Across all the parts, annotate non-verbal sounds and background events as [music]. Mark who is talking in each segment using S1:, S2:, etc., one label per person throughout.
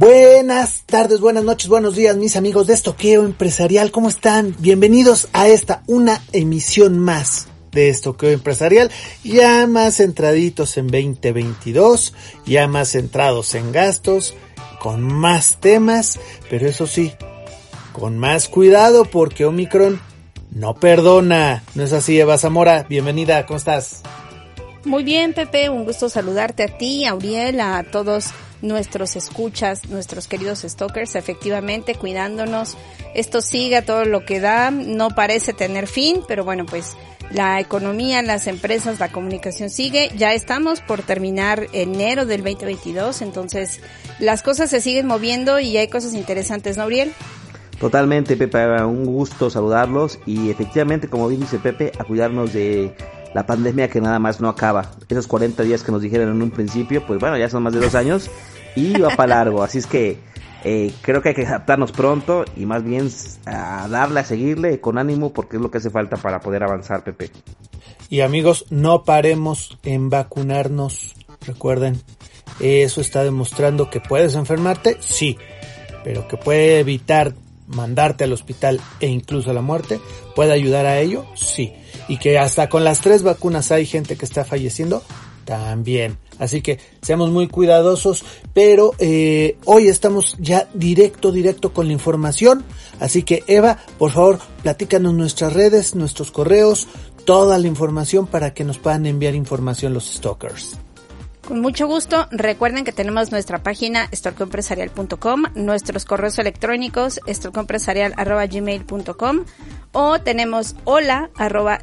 S1: Buenas tardes, buenas noches, buenos días, mis amigos de Estoqueo Empresarial. ¿Cómo están? Bienvenidos a esta, una emisión más de Estoqueo Empresarial. Ya más centraditos en 2022, ya más centrados en gastos, con más temas, pero eso sí, con más cuidado porque Omicron no perdona. ¿No es así, Eva Zamora? Bienvenida, ¿cómo estás?
S2: Muy bien, Pepe, un gusto saludarte a ti, a Uriel, a todos nuestros escuchas, nuestros queridos stalkers, efectivamente cuidándonos. Esto sigue todo lo que da, no parece tener fin, pero bueno, pues la economía, las empresas, la comunicación sigue. Ya estamos por terminar enero del 2022, entonces las cosas se siguen moviendo y hay cosas interesantes, ¿no, Uriel?
S3: Totalmente, Pepe, un gusto saludarlos y efectivamente, como dice Pepe, a cuidarnos de la pandemia que nada más no acaba. Esos 40 días que nos dijeron en un principio, pues bueno, ya son más de dos años y va para largo. Así es que eh, creo que hay que adaptarnos pronto y más bien a darle, a seguirle con ánimo porque es lo que hace falta para poder avanzar, Pepe.
S1: Y amigos, no paremos en vacunarnos. Recuerden, eso está demostrando que puedes enfermarte, sí, pero que puede evitar mandarte al hospital e incluso a la muerte, puede ayudar a ello, sí. Y que hasta con las tres vacunas hay gente que está falleciendo, también. Así que seamos muy cuidadosos, pero eh, hoy estamos ya directo, directo con la información. Así que Eva, por favor, platícanos nuestras redes, nuestros correos, toda la información para que nos puedan enviar información los stalkers.
S2: Con mucho gusto. Recuerden que tenemos nuestra página estorcoempresarial.com, nuestros correos electrónicos estorcoempresarial.gmail.com o tenemos hola arroba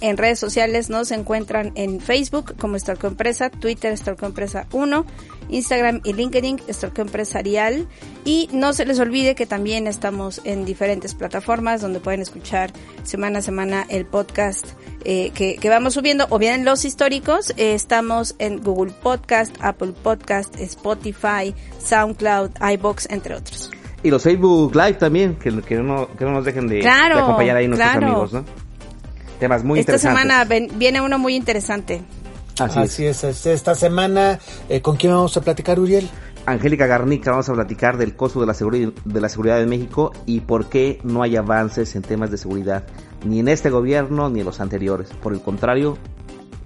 S2: En redes sociales nos encuentran en Facebook como Estorcoempresa, Twitter Estorcoempresa 1, Instagram y LinkedIn Estorcoempresarial y no se les olvide que también estamos en diferentes plataformas donde pueden escuchar semana a semana el podcast eh, que, vamos subiendo o bien los históricos. Eh, estamos en Google Podcast, Apple Podcast, Spotify, SoundCloud, iBox, entre otros.
S3: Y los Facebook Live también, que, que, no, que no nos dejen de, acompañar ahí nuestros amigos, ¿no? Temas muy
S2: Esta semana viene uno muy interesante.
S1: Así, es. Esta semana, eh, ¿con quién vamos a platicar, Uriel?
S3: Angélica Garnica, vamos a platicar del costo de la, seguridad, de la seguridad de México y por qué no hay avances en temas de seguridad, ni en este gobierno ni en los anteriores. Por el contrario,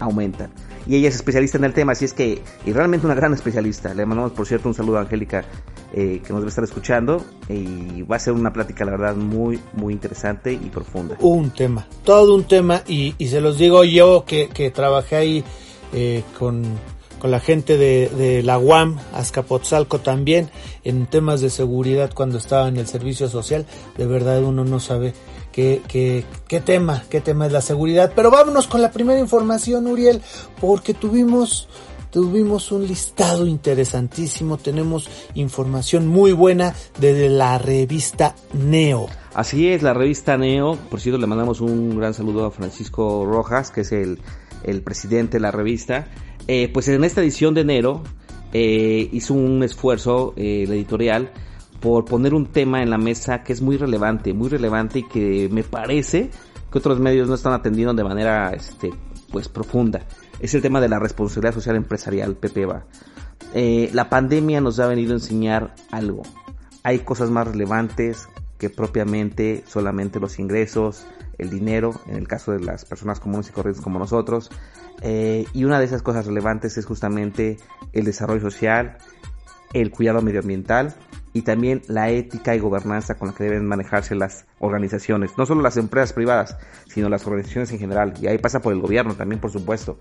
S3: aumentan y ella es especialista en el tema, así es que, y realmente una gran especialista. Le mandamos, por cierto, un saludo a Angélica, eh, que nos debe estar escuchando, y va a ser una plática, la verdad, muy, muy interesante y profunda.
S1: Un tema, todo un tema, y, y se los digo yo que, trabajé ahí eh, con, con la gente de, de la UAM, Azcapotzalco también, en temas de seguridad cuando estaba en el servicio social, de verdad uno no sabe qué, qué, tema, qué tema es la seguridad. Pero vámonos con la primera información, Uriel, porque tuvimos tuvimos un listado interesantísimo, tenemos información muy buena desde la revista Neo.
S3: Así es, la revista Neo, por cierto le mandamos un gran saludo a Francisco Rojas, que es el, el presidente de la revista. Eh, pues en esta edición de enero eh, hizo un esfuerzo, eh, la editorial, por poner un tema en la mesa que es muy relevante, muy relevante y que me parece que otros medios no están atendiendo de manera este, pues profunda. Es el tema de la responsabilidad social empresarial, Pepe eh, la pandemia nos ha venido a enseñar algo. Hay cosas más relevantes que propiamente solamente los ingresos, el dinero, en el caso de las personas comunes y corrientes como nosotros. Eh, y una de esas cosas relevantes es justamente el desarrollo social, el cuidado medioambiental y también la ética y gobernanza con la que deben manejarse las organizaciones, no solo las empresas privadas, sino las organizaciones en general, y ahí pasa por el gobierno también, por supuesto.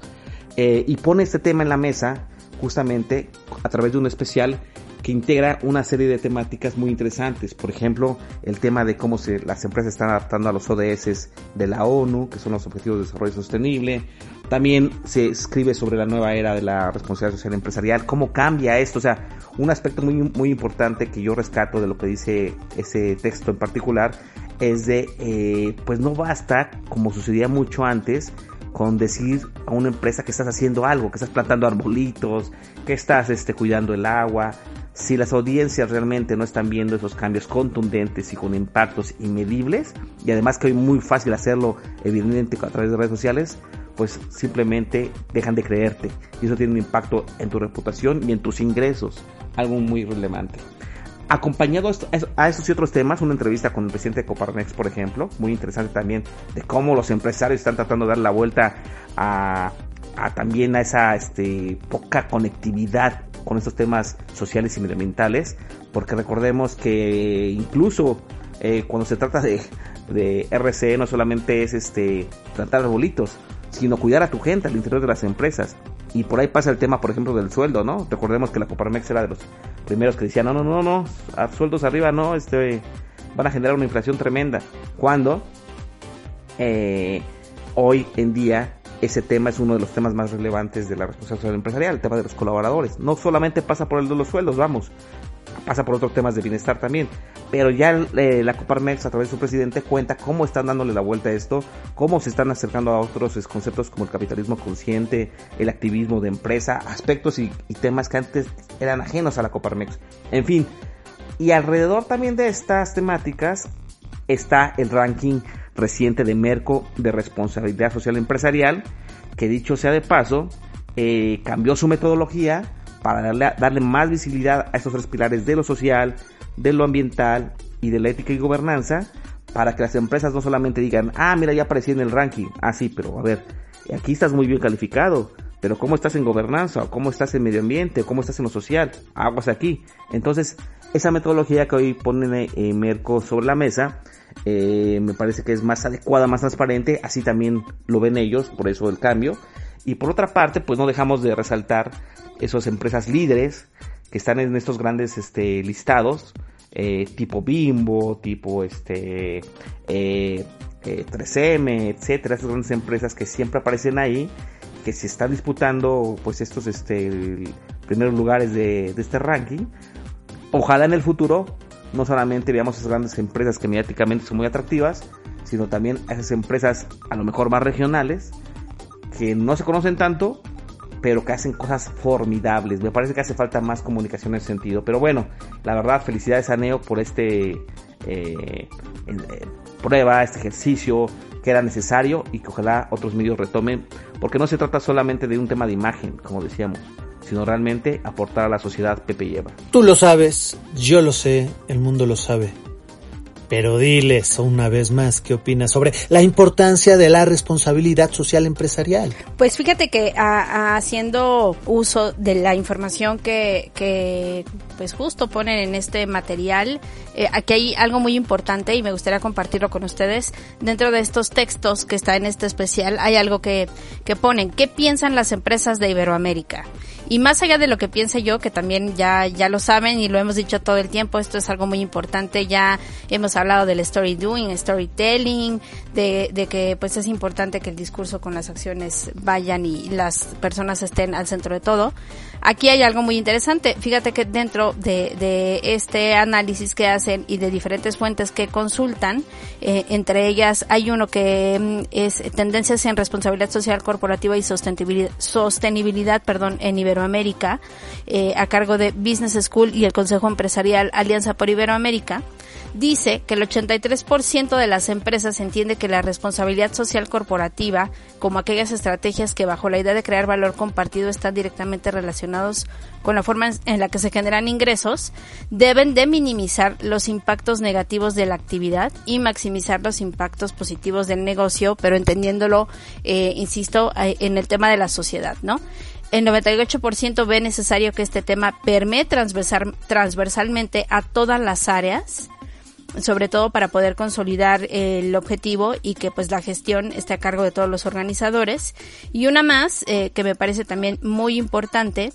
S3: Eh, y pone este tema en la mesa justamente a través de un especial que integra una serie de temáticas muy interesantes. Por ejemplo, el tema de cómo se, las empresas están adaptando a los ODS de la ONU, que son los Objetivos de Desarrollo Sostenible. También se escribe sobre la nueva era de la responsabilidad social empresarial, cómo cambia esto. O sea, un aspecto muy, muy importante que yo rescato de lo que dice ese texto en particular es de, eh, pues no basta, como sucedía mucho antes, con decir a una empresa que estás haciendo algo, que estás plantando arbolitos, que estás este, cuidando el agua. Si las audiencias realmente no están viendo esos cambios contundentes y con impactos inmedibles, y además que hoy muy fácil hacerlo evidentemente a través de redes sociales, pues simplemente dejan de creerte. Y eso tiene un impacto en tu reputación y en tus ingresos, algo muy relevante. Acompañado a estos y otros temas, una entrevista con el presidente de Coparmex, por ejemplo, muy interesante también, de cómo los empresarios están tratando de dar la vuelta a, también a esa este, poca conectividad con estos temas sociales y medioambientales, porque recordemos que incluso eh, cuando se trata de, de RCE no solamente es este tratar arbolitos, sino cuidar a tu gente al interior de las empresas. Y por ahí pasa el tema, por ejemplo, del sueldo, ¿no? Recordemos que la Coparmex era de los primeros que decían, no, no, no, no, a sueldos arriba no, este, van a generar una inflación tremenda. Cuando eh, hoy en día ese tema es uno de los temas más relevantes de la responsabilidad empresarial, el tema de los colaboradores. No solamente pasa por el de los sueldos, vamos, pasa por otros temas de bienestar también. Pero ya eh, la Coparmex a través de su presidente cuenta cómo están dándole la vuelta a esto, cómo se están acercando a otros conceptos como el capitalismo consciente, el activismo de empresa, aspectos y, temas que antes eran ajenos a la Coparmex. En fin, y alrededor también de estas temáticas está el ranking reciente de Merco de responsabilidad social empresarial, que dicho sea de paso, eh, cambió su metodología para darle, darle más visibilidad a estos tres pilares de lo social, de lo ambiental y de la ética y gobernanza, para que las empresas no solamente digan, ah, mira, ya aparecí en el ranking, ah, sí, pero a ver, aquí estás muy bien calificado, pero ¿cómo estás en gobernanza? ¿O cómo estás en medio ambiente? ¿O cómo estás en lo social? Aguas aquí. Entonces, esa metodología que hoy ponen eh, Merco sobre la mesa, eh, me parece que es más adecuada, más transparente, así también lo ven ellos, por eso el cambio. Y por otra parte, pues no dejamos de resaltar esas empresas líderes que están en estos grandes este, listados, eh, tipo Bimbo, tipo este, 3M, eh, eh, etcétera, estas grandes empresas que siempre aparecen ahí, que se están disputando pues estos este, primeros lugares de este ranking. Ojalá en el futuro no solamente veamos esas grandes empresas que mediáticamente son muy atractivas, sino también a esas empresas a lo mejor más regionales, que no se conocen tanto, pero que hacen cosas formidables. Me parece que hace falta más comunicación en ese sentido. Pero bueno, la verdad, felicidades a Neo por este eh, eh, prueba, este ejercicio que era necesario y que ojalá otros medios retomen, porque no se trata solamente de un tema de imagen, como decíamos, sino realmente aportar a la sociedad Pepe lleva.
S1: Tú lo sabes, yo lo sé, el mundo lo sabe. Pero diles una vez más qué opinas sobre la importancia de la responsabilidad social empresarial.
S2: Pues fíjate que haciendo uso de la información que, que pues justo ponen en este material, eh, aquí hay algo muy importante y me gustaría compartirlo con ustedes. Dentro de estos textos que está en este especial hay algo que, que ponen. ¿Qué piensan las empresas de Iberoamérica? Y más allá de lo que piense yo, que también ya, ya lo saben y lo hemos dicho todo el tiempo, esto es algo muy importante. Ya hemos hablado del story doing, storytelling, de, de que pues es importante que el discurso con las acciones vayan y las personas estén al centro de todo. Aquí hay algo muy interesante. Fíjate que dentro de, de este análisis que hacen y de diferentes fuentes que consultan, eh, entre ellas hay uno que mm, es tendencias en responsabilidad social corporativa y sostenibilidad, sostenibilidad perdón, en Iberoamérica, eh, a cargo de Business School y el Consejo Empresarial Alianza por Iberoamérica dice que el 83% de las empresas entiende que la responsabilidad social corporativa, como aquellas estrategias que bajo la idea de crear valor compartido están directamente relacionados con la forma en la que se generan ingresos, deben de minimizar los impactos negativos de la actividad y maximizar los impactos positivos del negocio, pero entendiéndolo, eh, insisto, eh, en el tema de la sociedad, ¿no? El 98% ve necesario que este tema permee transversal, transversalmente a todas las áreas sobre todo para poder consolidar el objetivo y que pues la gestión esté a cargo de todos los organizadores. Y una más, eh, que me parece también muy importante,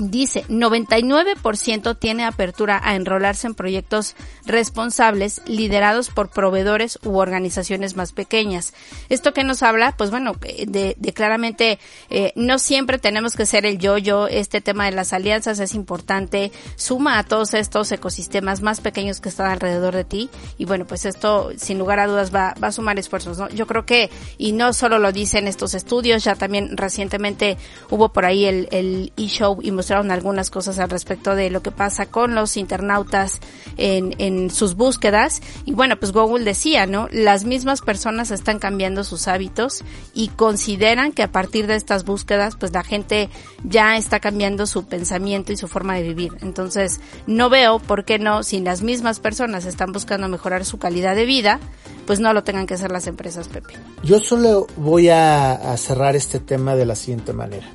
S2: Dice, 99% tiene apertura a enrolarse en proyectos responsables liderados por proveedores u organizaciones más pequeñas. Esto que nos habla, pues bueno, de, de claramente eh, no siempre tenemos que ser el yo-yo, este tema de las alianzas es importante, suma a todos estos ecosistemas más pequeños que están alrededor de ti y bueno, pues esto sin lugar a dudas va, va a sumar esfuerzos, ¿no? Yo creo que, y no solo lo dicen estos estudios, ya también recientemente hubo por ahí el, el e-show y mostraron algunas cosas al respecto de lo que pasa con los internautas en, en sus búsquedas. Y bueno, pues Google decía, ¿no? Las mismas personas están cambiando sus hábitos y consideran que a partir de estas búsquedas, pues la gente ya está cambiando su pensamiento y su forma de vivir. Entonces, no veo por qué no, si las mismas personas están buscando mejorar su calidad de vida, pues no lo tengan que hacer las empresas, Pepe.
S1: Yo solo voy a, a cerrar este tema de la siguiente manera.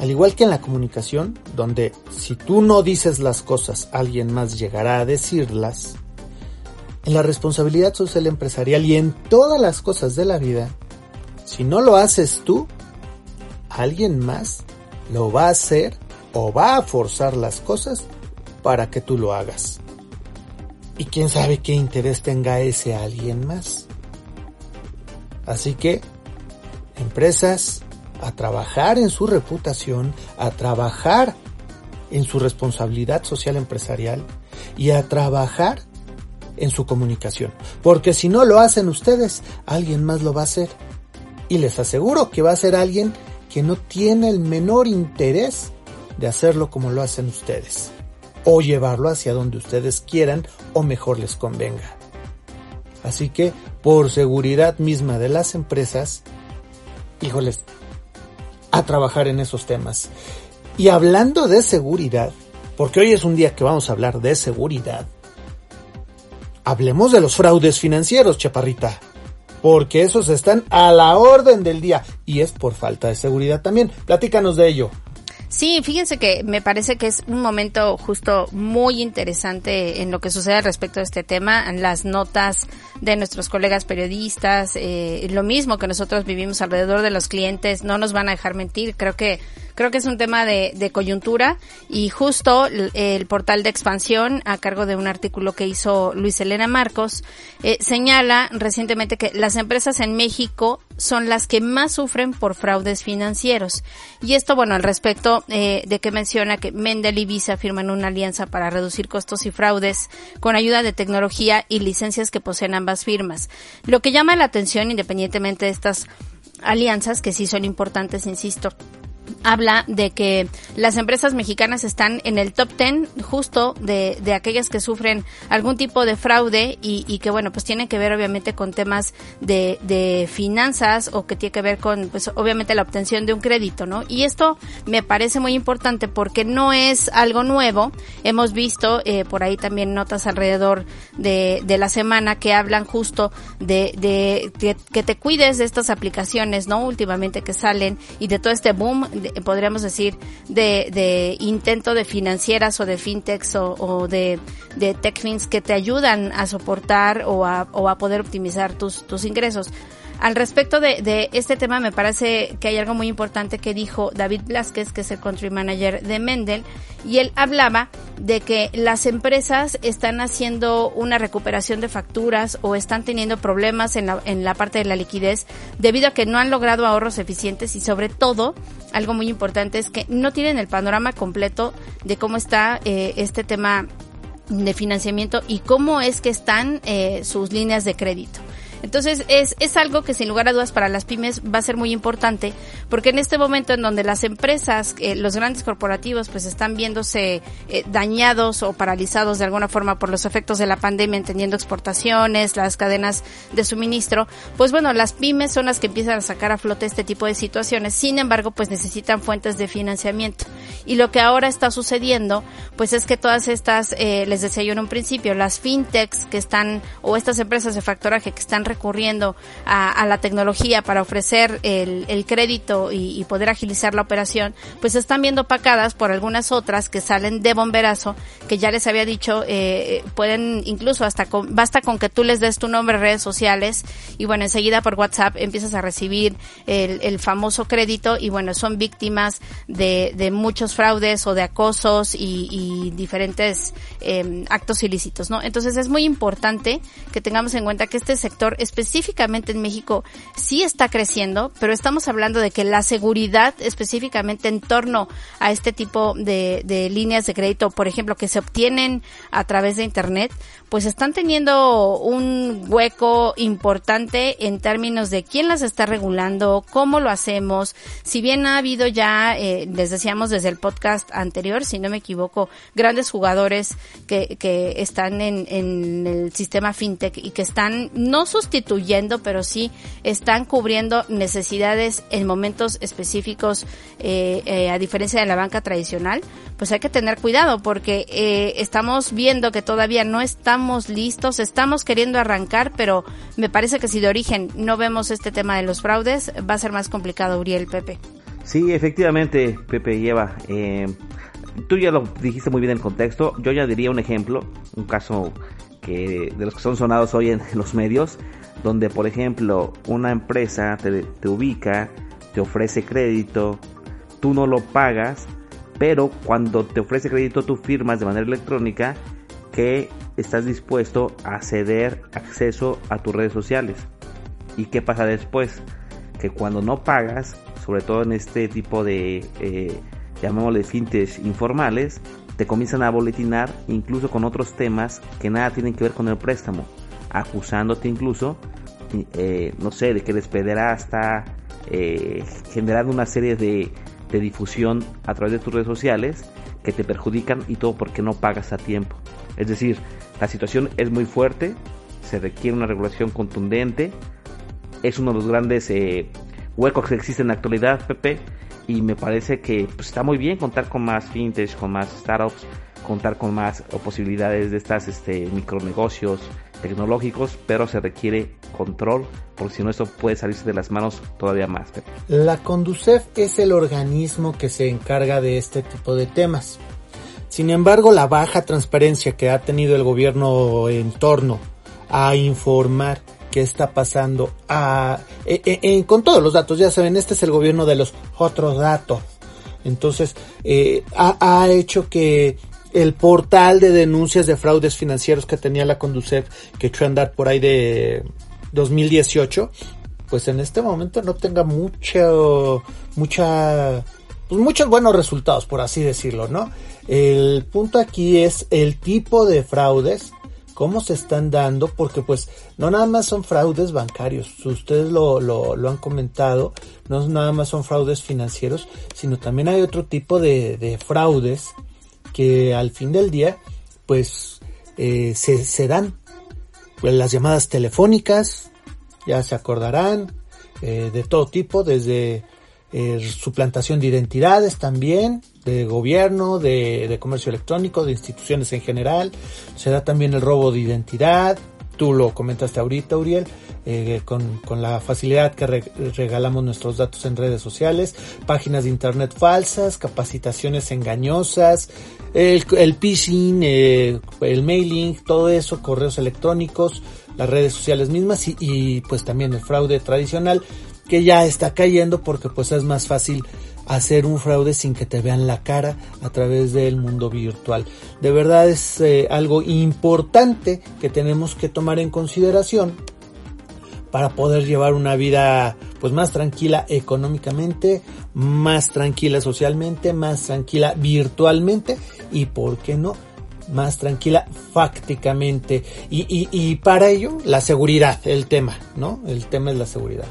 S1: Al igual que en la comunicación, donde si tú no dices las cosas, alguien más llegará a decirlas, en la responsabilidad social empresarial y en todas las cosas de la vida, si no lo haces tú, alguien más lo va a hacer o va a forzar las cosas para que tú lo hagas. Y quién sabe qué interés tenga ese alguien más. Así que, empresas, a trabajar en su reputación, a trabajar en su responsabilidad social empresarial y a trabajar en su comunicación. Porque si no lo hacen ustedes, alguien más lo va a hacer. Y les aseguro que va a ser alguien que no tiene el menor interés de hacerlo como lo hacen ustedes. O llevarlo hacia donde ustedes quieran o mejor les convenga. Así que, por seguridad misma de las empresas, híjoles, trabajar en esos temas. Y hablando de seguridad, porque hoy es un día que vamos a hablar de seguridad, hablemos de los fraudes financieros, chaparrita. Porque esos están a la orden del día y es por falta de seguridad también. Platícanos de ello.
S2: Sí, fíjense que me parece que es un momento justo muy interesante en lo que sucede respecto a este tema. Las notas de nuestros colegas periodistas, eh, lo mismo que nosotros vivimos alrededor de los clientes, no nos van a dejar mentir. Creo que creo que es un tema de, de coyuntura y justo el, portal de expansión a cargo de un artículo que hizo Luis Elena Marcos eh, señala recientemente que las empresas en México son las que más sufren por fraudes financieros. Y esto bueno al respecto eh, de que menciona que Mendel y Visa firman una alianza para reducir costos y fraudes con ayuda de tecnología y licencias que poseen ambas firmas. Lo que llama la atención independientemente de estas alianzas que sí son importantes insisto habla de que las empresas mexicanas están en el top 10 justo de, de aquellas que sufren algún tipo de fraude y, y, que bueno pues tiene que ver obviamente con temas de, de finanzas o que tiene que ver con pues obviamente la obtención de un crédito no y esto me parece muy importante porque no es algo nuevo. Hemos visto eh, por ahí también notas alrededor de, de la semana que hablan justo de, de que, que te cuides de estas aplicaciones no últimamente que salen y de todo este boom de, podríamos decir, de, de, intento de financieras o de fintechs o, o de, de techfins que te ayudan a soportar o a, o a poder optimizar tus, tus ingresos. Al respecto de, de, este tema, me parece que hay algo muy importante que dijo David Blasquez, que es el country manager de Mendel, y él hablaba de que las empresas están haciendo una recuperación de facturas o están teniendo problemas en la, en la parte de la liquidez debido a que no han logrado ahorros eficientes y sobre todo, algo muy importante es que no tienen el panorama completo de cómo está eh, este tema de financiamiento y cómo es que están eh, sus líneas de crédito. Entonces es, es algo que sin lugar a dudas para las pymes va a ser muy importante porque en este momento en donde las empresas, eh, los grandes corporativos pues están viéndose eh, dañados o paralizados de alguna forma por los efectos de la pandemia, entendiendo exportaciones, las cadenas de suministro, pues bueno, las pymes son las que empiezan a sacar a flote este tipo de situaciones. Sin embargo, pues necesitan fuentes de financiamiento. Y lo que ahora está sucediendo, pues es que todas estas, eh, les decía yo en un principio, las fintechs que están, o estas empresas de factoraje que están recurriendo a, la tecnología para ofrecer el, crédito y, poder agilizar la operación, pues están viendo pacadas por algunas otras que salen de bomberazo, que ya les había dicho, eh, pueden incluso hasta con, basta con que tú les des tu nombre en redes sociales y bueno, enseguida por WhatsApp empiezas a recibir el, famoso crédito y bueno, son víctimas de, muchos fraudes o de acosos y, y diferentes eh, actos ilícitos, ¿no? Entonces es muy importante que tengamos en cuenta que este sector específicamente en México sí está creciendo, pero estamos hablando de que la seguridad específicamente en torno a este tipo de, de líneas de crédito, por ejemplo, que se obtienen a través de Internet, pues están teniendo un hueco importante en términos de quién las está regulando, cómo lo hacemos. Si bien ha habido ya, eh, les decíamos desde el podcast anterior, si no me equivoco, grandes jugadores que, que están en, en el sistema fintech y que están no sustituyendo, pero sí están cubriendo necesidades en momentos específicos, eh, eh, a diferencia de la banca tradicional, pues hay que tener cuidado porque eh, estamos viendo que todavía no estamos listos, estamos queriendo arrancar, pero me parece que si de origen no vemos este tema de los fraudes, va a ser más complicado, Uriel, Pepe.
S3: Sí, efectivamente, Pepe y Eva. Eh, tú ya lo dijiste muy bien en el contexto. Yo ya diría un ejemplo, un caso que de los que son sonados hoy en los medios, donde por ejemplo una empresa te, ubica, te ofrece crédito, tú no lo pagas, pero cuando te ofrece crédito tú firmas de manera electrónica que estás dispuesto a ceder acceso a tus redes sociales. ¿Y qué pasa después? Que cuando no pagas, sobre todo en este tipo de, eh, llamémosle fintes informales, te comienzan a boletinar incluso con otros temas que nada tienen que ver con el préstamo, acusándote incluso, eh, no sé, de que eres pederasta, eh, generando una serie de, de difusión a través de tus redes sociales que te perjudican y todo porque no pagas a tiempo. Es decir, la situación es muy fuerte, se requiere una regulación contundente, es uno de los grandes eh, huecos que existen en la actualidad, Pepe, y me parece que pues, está muy bien contar con más fintech, con más startups, contar con más posibilidades de estas este, micronegocios tecnológicos, pero se requiere control, porque si no esto puede salirse de las manos todavía más.
S1: La Conducef es el organismo que se encarga de este tipo de temas. Sin embargo, la baja transparencia que ha tenido el gobierno en torno a informar qué está pasando a, e, e, e, con todos los datos, ya saben, este es el gobierno de los otros datos. Entonces, eh, ha, hecho que el portal de denuncias de fraudes financieros que tenía la Conducef, que echó a andar por ahí de 2018, pues en este momento no tenga mucho, mucha, pues muchos buenos resultados, por así decirlo, ¿no? El punto aquí es el tipo de fraudes, cómo se están dando, porque pues no nada más son fraudes bancarios, ustedes lo, lo, lo han comentado, no nada más son fraudes financieros, sino también hay otro tipo de, de fraudes que al fin del día pues eh, se, se dan. Pues, las llamadas telefónicas, ya se acordarán, eh, de todo tipo, desde eh, suplantación de identidades también, de gobierno, de, comercio electrónico, de instituciones en general. Se da también el robo de identidad. Tú lo comentaste ahorita, Uriel, eh, con, con, la facilidad que regalamos nuestros datos en redes sociales, páginas de internet falsas, capacitaciones engañosas, el, el phishing, eh, el mailing, todo eso, correos electrónicos, las redes sociales mismas y, y pues también el fraude tradicional que ya está cayendo porque pues es más fácil hacer un fraude sin que te vean la cara a través del mundo virtual. De verdad es eh, algo importante que tenemos que tomar en consideración para poder llevar una vida pues más tranquila económicamente, más tranquila socialmente, más tranquila virtualmente y por qué no más tranquila fácticamente y, y, y para ello la seguridad, el tema, ¿no? El tema es la seguridad.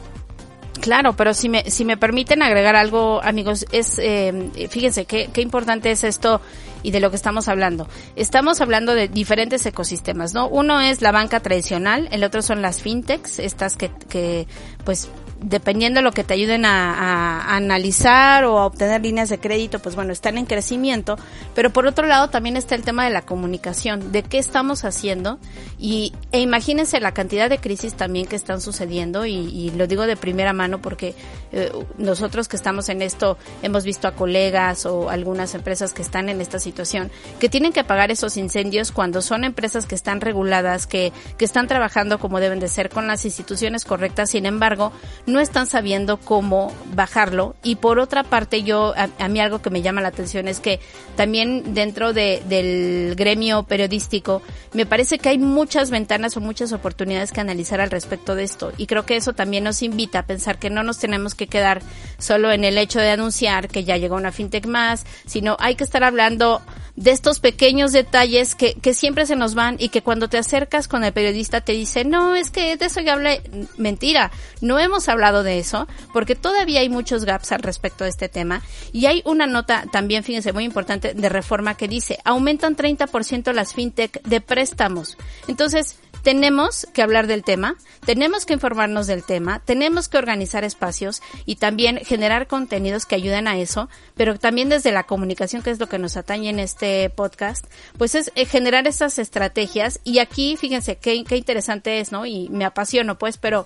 S2: Claro, pero si me, si me permiten agregar algo, amigos, es, eh, fíjense qué, qué importante es esto y de lo que estamos hablando. Estamos hablando de diferentes ecosistemas, ¿no? Uno es la banca tradicional, el otro son las fintechs, estas que, que pues dependiendo de lo que te ayuden a, analizar o a obtener líneas de crédito, pues bueno, están en crecimiento. Pero por otro lado también está el tema de la comunicación, de qué estamos haciendo y e imagínense la cantidad de crisis también que están sucediendo y, lo digo de primera mano porque eh, nosotros que estamos en esto hemos visto a colegas o algunas empresas que están en esta situación que tienen que pagar esos incendios cuando son empresas que están reguladas, que, que están trabajando como deben de ser con las instituciones correctas, sin embargo, no están sabiendo cómo bajarlo. Y por otra parte, yo, a, mí algo que me llama la atención es que también dentro de, del gremio periodístico, me parece que hay muchas ventanas o muchas oportunidades que analizar al respecto de esto. Y creo que eso también nos invita a pensar que no nos tenemos que quedar solo en el hecho de anunciar que ya llegó una fintech más, sino hay que estar hablando de estos pequeños detalles que, que siempre se nos van y que cuando te acercas con el periodista te dice, no, es que de eso ya hablé. Mentira, no hemos hablado de eso porque todavía hay muchos gaps al respecto de este tema. Y hay una nota también, fíjense, muy importante de reforma que dice, aumentan 30% las fintech de préstamos. Entonces, tenemos que hablar del tema, tenemos que informarnos del tema, tenemos que organizar espacios y también generar contenidos que ayuden a eso, pero también desde la comunicación, que es lo que nos atañe en este podcast, pues es eh, generar esas estrategias y aquí, fíjense qué, qué interesante es, ¿no? Y me apasiono, pues, pero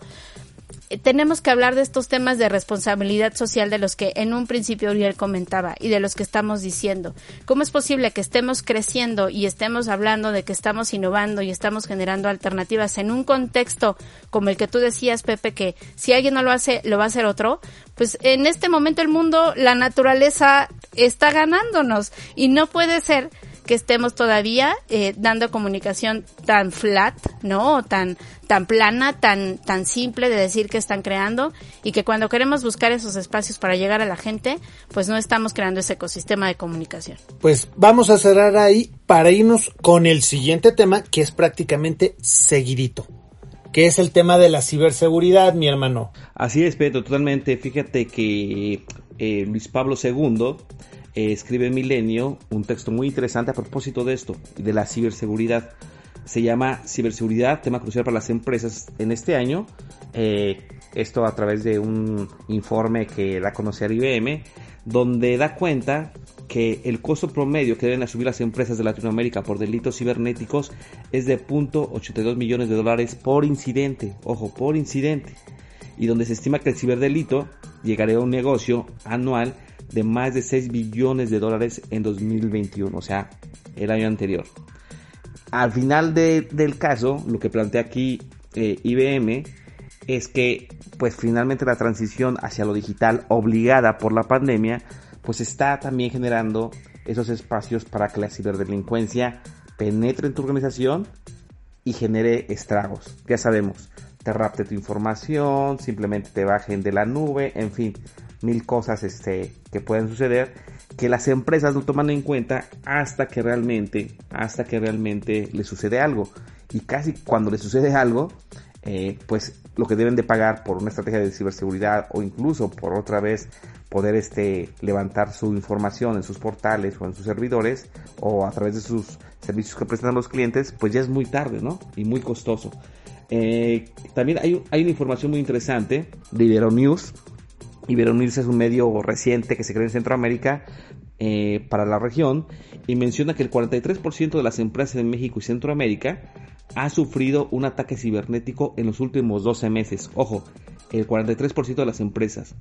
S2: tenemos que hablar de estos temas de responsabilidad social de los que en un principio Uriel comentaba y de los que estamos diciendo. ¿Cómo es posible que estemos creciendo y estemos hablando de que estamos innovando y estamos generando alternativas en un contexto como el que tú decías, Pepe, que si alguien no lo hace, lo va a hacer otro? Pues en este momento el mundo, la naturaleza está ganándonos y no puede ser que estemos todavía eh, dando comunicación tan flat, ¿no? O tan, tan plana, tan, tan simple de decir que están creando y que cuando queremos buscar esos espacios para llegar a la gente, pues no estamos creando ese ecosistema de comunicación.
S1: Pues vamos a cerrar ahí para irnos con el siguiente tema que es prácticamente seguidito que es el tema de la ciberseguridad, mi hermano.
S3: Así es, Pedro, totalmente. Fíjate que eh, Luis Pablo II eh, escribe Milenio un texto muy interesante a propósito de esto, de la ciberseguridad. Se llama Ciberseguridad, tema crucial para las empresas en este año. Eh, esto a través de un informe que da a conocer IBM, donde da cuenta que el costo promedio que deben asumir las empresas de Latinoamérica por delitos cibernéticos es de 0.82 millones de dólares por incidente. Ojo, por incidente. Y donde se estima que el ciberdelito llegaría a un negocio anual de más de 6 billones de dólares en 2021, o sea, el año anterior. Al final del caso, lo que plantea aquí eh, IBM es que pues finalmente la transición hacia lo digital obligada por la pandemia pues está también generando esos espacios para que la ciberdelincuencia penetre en tu organización y genere estragos. Ya sabemos, te rapte tu información, simplemente te bajen de la nube, en fin, mil cosas este, que pueden suceder que las empresas no toman en cuenta hasta que realmente, hasta que realmente le sucede algo. Y casi cuando le sucede algo, eh, pues lo que deben de pagar por una estrategia de ciberseguridad o incluso por otra vez poder este, levantar su información en sus portales o en sus servidores o a través de sus servicios que prestan a los clientes, pues ya es muy tarde, ¿no? Y muy costoso. Eh, también hay, hay, una información muy interesante de Ibero News Iberonews es un medio reciente que se crea en Centroamérica eh, para la región y menciona que el 43% de las empresas en México y Centroamérica ha sufrido un ataque cibernético en los últimos 12 meses. Ojo, el 43% de las empresas.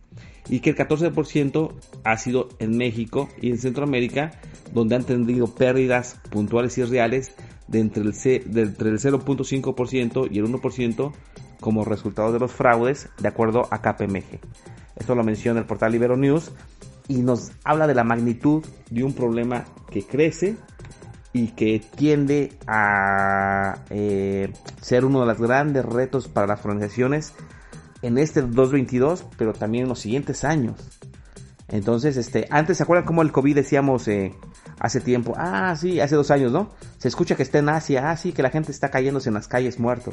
S3: Y que el 14% ha sido en México y en Centroamérica, donde han tenido pérdidas puntuales y reales de entre el, el 0.5% y el 1% como resultado de los fraudes, de acuerdo a KPMG. Esto lo menciona el portal Libero News y nos habla de la magnitud de un problema que crece y que tiende a eh, ser uno de los grandes retos para las organizaciones en este 2022, pero también en los siguientes años. Entonces, este, antes se acuerdan cómo el COVID decíamos eh, hace tiempo, ah, sí, hace dos años, ¿no? Se escucha que está en Asia, ah, sí, que la gente está cayéndose en las calles muerto.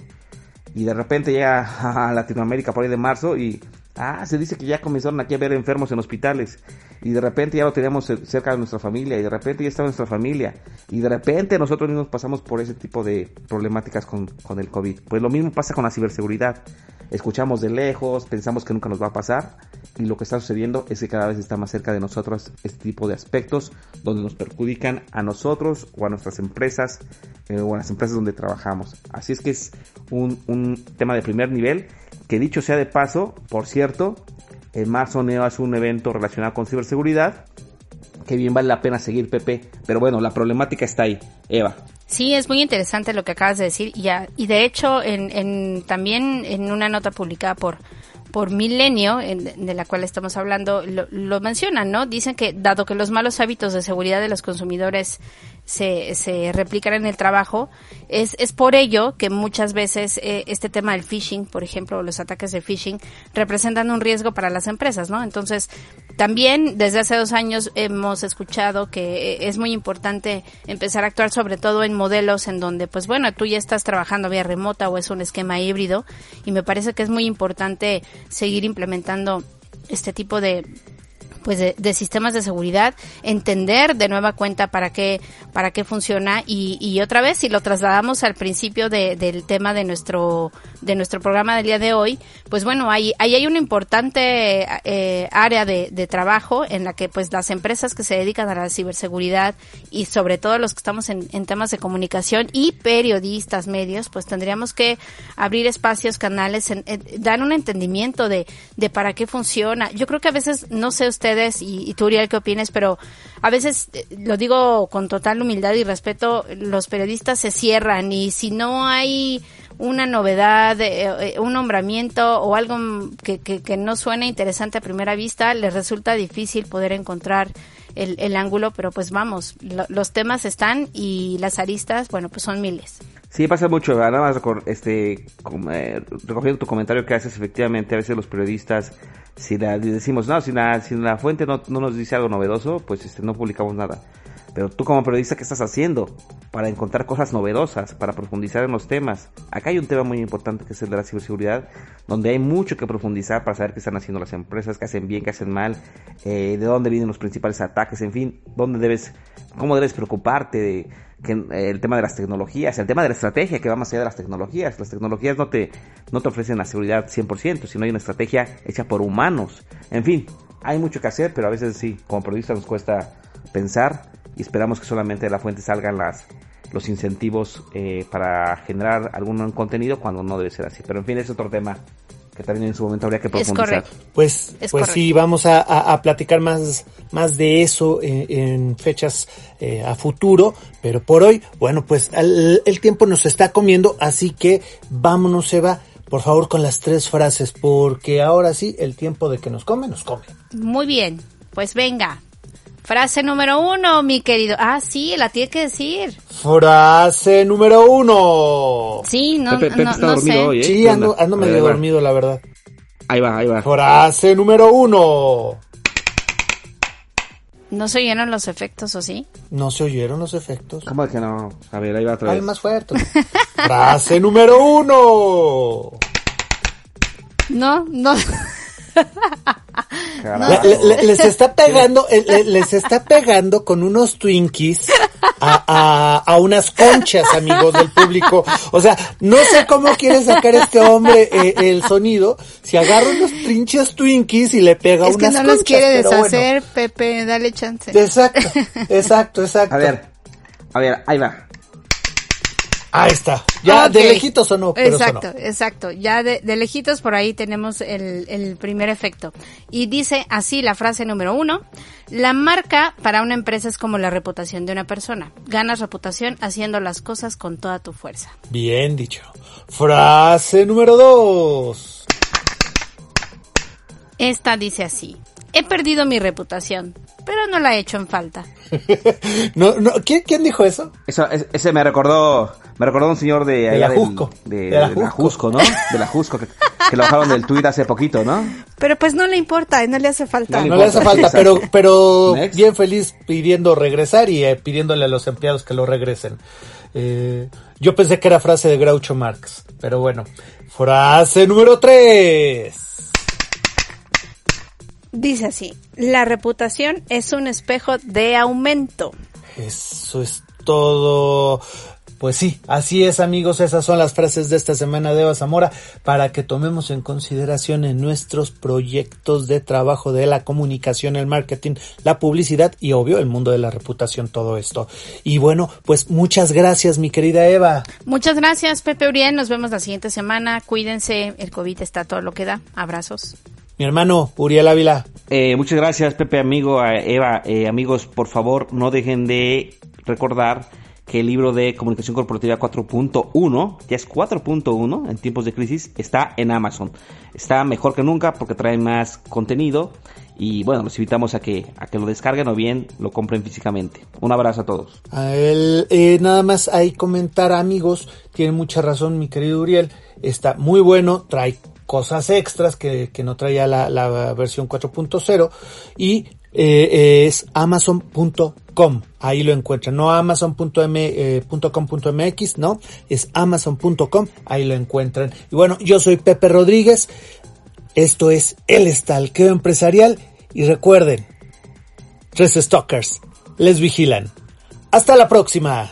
S3: Y de repente llega [laughs] a Latinoamérica por ahí de marzo y Ah, se dice que ya comenzaron aquí a ver enfermos en hospitales y de repente ya lo teníamos cerca de nuestra familia y de repente ya estaba nuestra familia y de repente nosotros mismos pasamos por ese tipo de problemáticas con, con el COVID. Pues lo mismo pasa con la ciberseguridad. Escuchamos de lejos, pensamos que nunca nos va a pasar y lo que está sucediendo es que cada vez está más cerca de nosotros este tipo de aspectos donde nos perjudican a nosotros o a nuestras empresas eh, o a las empresas donde trabajamos. Así es que es un, un tema de primer nivel que dicho sea de paso, por cierto, en marzo Neo hace un evento relacionado con ciberseguridad que bien vale la pena seguir Pepe, pero bueno, la problemática está ahí. Eva.
S2: Sí, es muy interesante lo que acabas de decir y, y de hecho en, en, también en una nota publicada por por Milenio, de la cual estamos hablando, lo, lo, mencionan, ¿no? Dicen que dado que los malos hábitos de seguridad de los consumidores se, se replican en el trabajo, es, es por ello que muchas veces eh, este tema del phishing, por ejemplo, los ataques de phishing, representan un riesgo para las empresas, ¿no? Entonces, también desde hace dos años hemos escuchado que eh, es muy importante empezar a actuar sobre todo en modelos en donde, pues bueno, tú ya estás trabajando vía remota o es un esquema híbrido y me parece que es muy importante seguir implementando este tipo de pues de, sistemas de seguridad, entender de nueva cuenta para qué, para qué funciona y, y otra vez si lo trasladamos al principio de, del tema de nuestro, de nuestro programa del día de hoy, pues bueno, ahí, ahí hay una importante eh, área de, de trabajo en la que pues las empresas que se dedican a la ciberseguridad y sobre todo los que estamos en, en temas de comunicación y periodistas, medios, pues tendríamos que abrir espacios, canales, en, dar un entendimiento de, de para qué funciona. Yo creo que a veces, no sé usted y, y tú, Uriel, qué opinas, pero a veces, eh, lo digo con total humildad y respeto, los periodistas se cierran y si no hay una novedad, eh, eh, un nombramiento o algo que, que, no suena interesante a primera vista, les resulta difícil poder encontrar el, el ángulo, pero pues vamos, los temas están y las aristas, bueno, pues son miles.
S3: Sí, pasa mucho, nada más este, recogiendo tu comentario que haces, efectivamente, a veces los periodistas si la, decimos, no, si la, si la fuente no, no, nos dice algo novedoso, pues este, no publicamos nada. Pero tú como periodista, ¿qué estás haciendo para encontrar cosas novedosas, para profundizar en los temas? Acá hay un tema muy importante que es el de la ciberseguridad, donde hay mucho que profundizar para saber qué están haciendo las empresas, qué hacen bien, qué hacen mal, eh, de dónde vienen los principales ataques, en fin, dónde debes, cómo debes preocuparte de que el tema de las tecnologías, el tema de la estrategia que va más allá de las tecnologías. Las tecnologías no te, no te ofrecen la seguridad 100%, sino hay una estrategia hecha por humanos. En fin, hay mucho que hacer, pero a veces sí, como periodistas nos cuesta pensar y esperamos que solamente de la fuente salgan las, los incentivos eh, para generar algún contenido cuando no debe ser así. Pero en fin, es otro tema que también en su momento habría que profundizar.
S1: Pues, pues sí, vamos a, platicar más, más de eso en, fechas eh, a futuro, pero por hoy, bueno, pues el, el tiempo nos está comiendo, así que vámonos, Eva, por favor, con las tres frases, porque ahora sí, el tiempo de que nos come, nos come.
S2: Muy bien, pues venga, Frase número uno, mi querido. Ah, sí, la tiene que decir.
S1: Frase número uno.
S2: Sí, no, Pepe, no, no sé.
S1: Hoy, ¿eh? Sí, ando, ando medio dormido, la verdad.
S3: Ahí va, ahí va.
S1: Frase número uno.
S2: ¿No se oyeron los efectos o sí?
S1: No se oyeron los efectos.
S3: ¿Cómo es que no? A ver, ahí va otra vez.
S1: más fuerte. Frase número uno. [laughs]
S2: No, no.
S1: Les está [laughs] pegando, eh, les está pegando con unos Twinkies a, a, unas conchas, amigos del público. O sea, no sé cómo quiere sacar este hombre eh, el sonido. Si agarra unos trinches Twinkies y le pega
S2: es
S1: unas
S2: conchas. Es que no los quiere deshacer, Pepe, dale chance.
S1: Exacto, exacto, [laughs] exacto.
S3: A ver, a ver, ahí va.
S1: Ahí está. Ya de lejitos o no.
S2: exacto, exacto. Ya de, lejitos por ahí tenemos el, el, primer efecto. Y dice así la frase número uno. La marca para una empresa es como la reputación de una persona. Ganas reputación haciendo las cosas con toda tu fuerza.
S1: Bien dicho. Frase número dos.
S2: Esta dice así. He perdido mi reputación, pero no la he hecho en falta. [laughs]
S1: no, no, ¿quién, ¿quién, dijo eso?
S3: eso? Ese me recordó, me recordó un señor de,
S1: de la Jusco.
S3: De, la Jusco, ¿no? De la Jusco, que, que lo bajaron del tuit hace poquito, ¿no?
S2: Pero pues no le importa, no le hace falta.
S1: No, le, hace falta, pero, pero bien feliz pidiendo regresar y eh, pidiéndole a los empleados que lo regresen. Eh, yo pensé que era frase de Groucho Marx, pero bueno. Frase número 3.
S2: Dice así, la reputación es un espejo de aumento.
S1: Eso es todo. Pues sí, así es amigos, esas son las frases de esta semana de Eva Zamora para que tomemos en consideración en nuestros proyectos de trabajo de la comunicación, el marketing, la publicidad y obvio el mundo de la reputación, todo esto. Y bueno, pues muchas gracias mi querida Eva.
S2: Muchas gracias Pepe Uriel, nos vemos la siguiente semana, cuídense, el COVID está todo lo que da, abrazos.
S1: Mi hermano Uriel Ávila.
S3: Eh, muchas gracias Pepe, amigo, Eva, eh, amigos, por favor no dejen de recordar que el libro de Comunicación Corporativa 4.1, ya es 4.1 en tiempos de crisis, está en Amazon. Está mejor que nunca porque trae más contenido y bueno, los invitamos a que, a que lo descarguen o bien lo compren físicamente. Un abrazo a todos.
S1: A él, eh, nada más hay comentar amigos, tiene mucha razón mi querido Uriel, está muy bueno, trae cosas extras que, no traía la, la versión 4.0 y eh, es amazon.com. Ahí lo encuentran. No amazon.com.mx, eh, no. Es amazon.com. Ahí lo encuentran. Y bueno, yo soy Pepe Rodríguez. Esto es El Estalqueo Empresarial. Y recuerden, tres stalkers les vigilan. Hasta la próxima.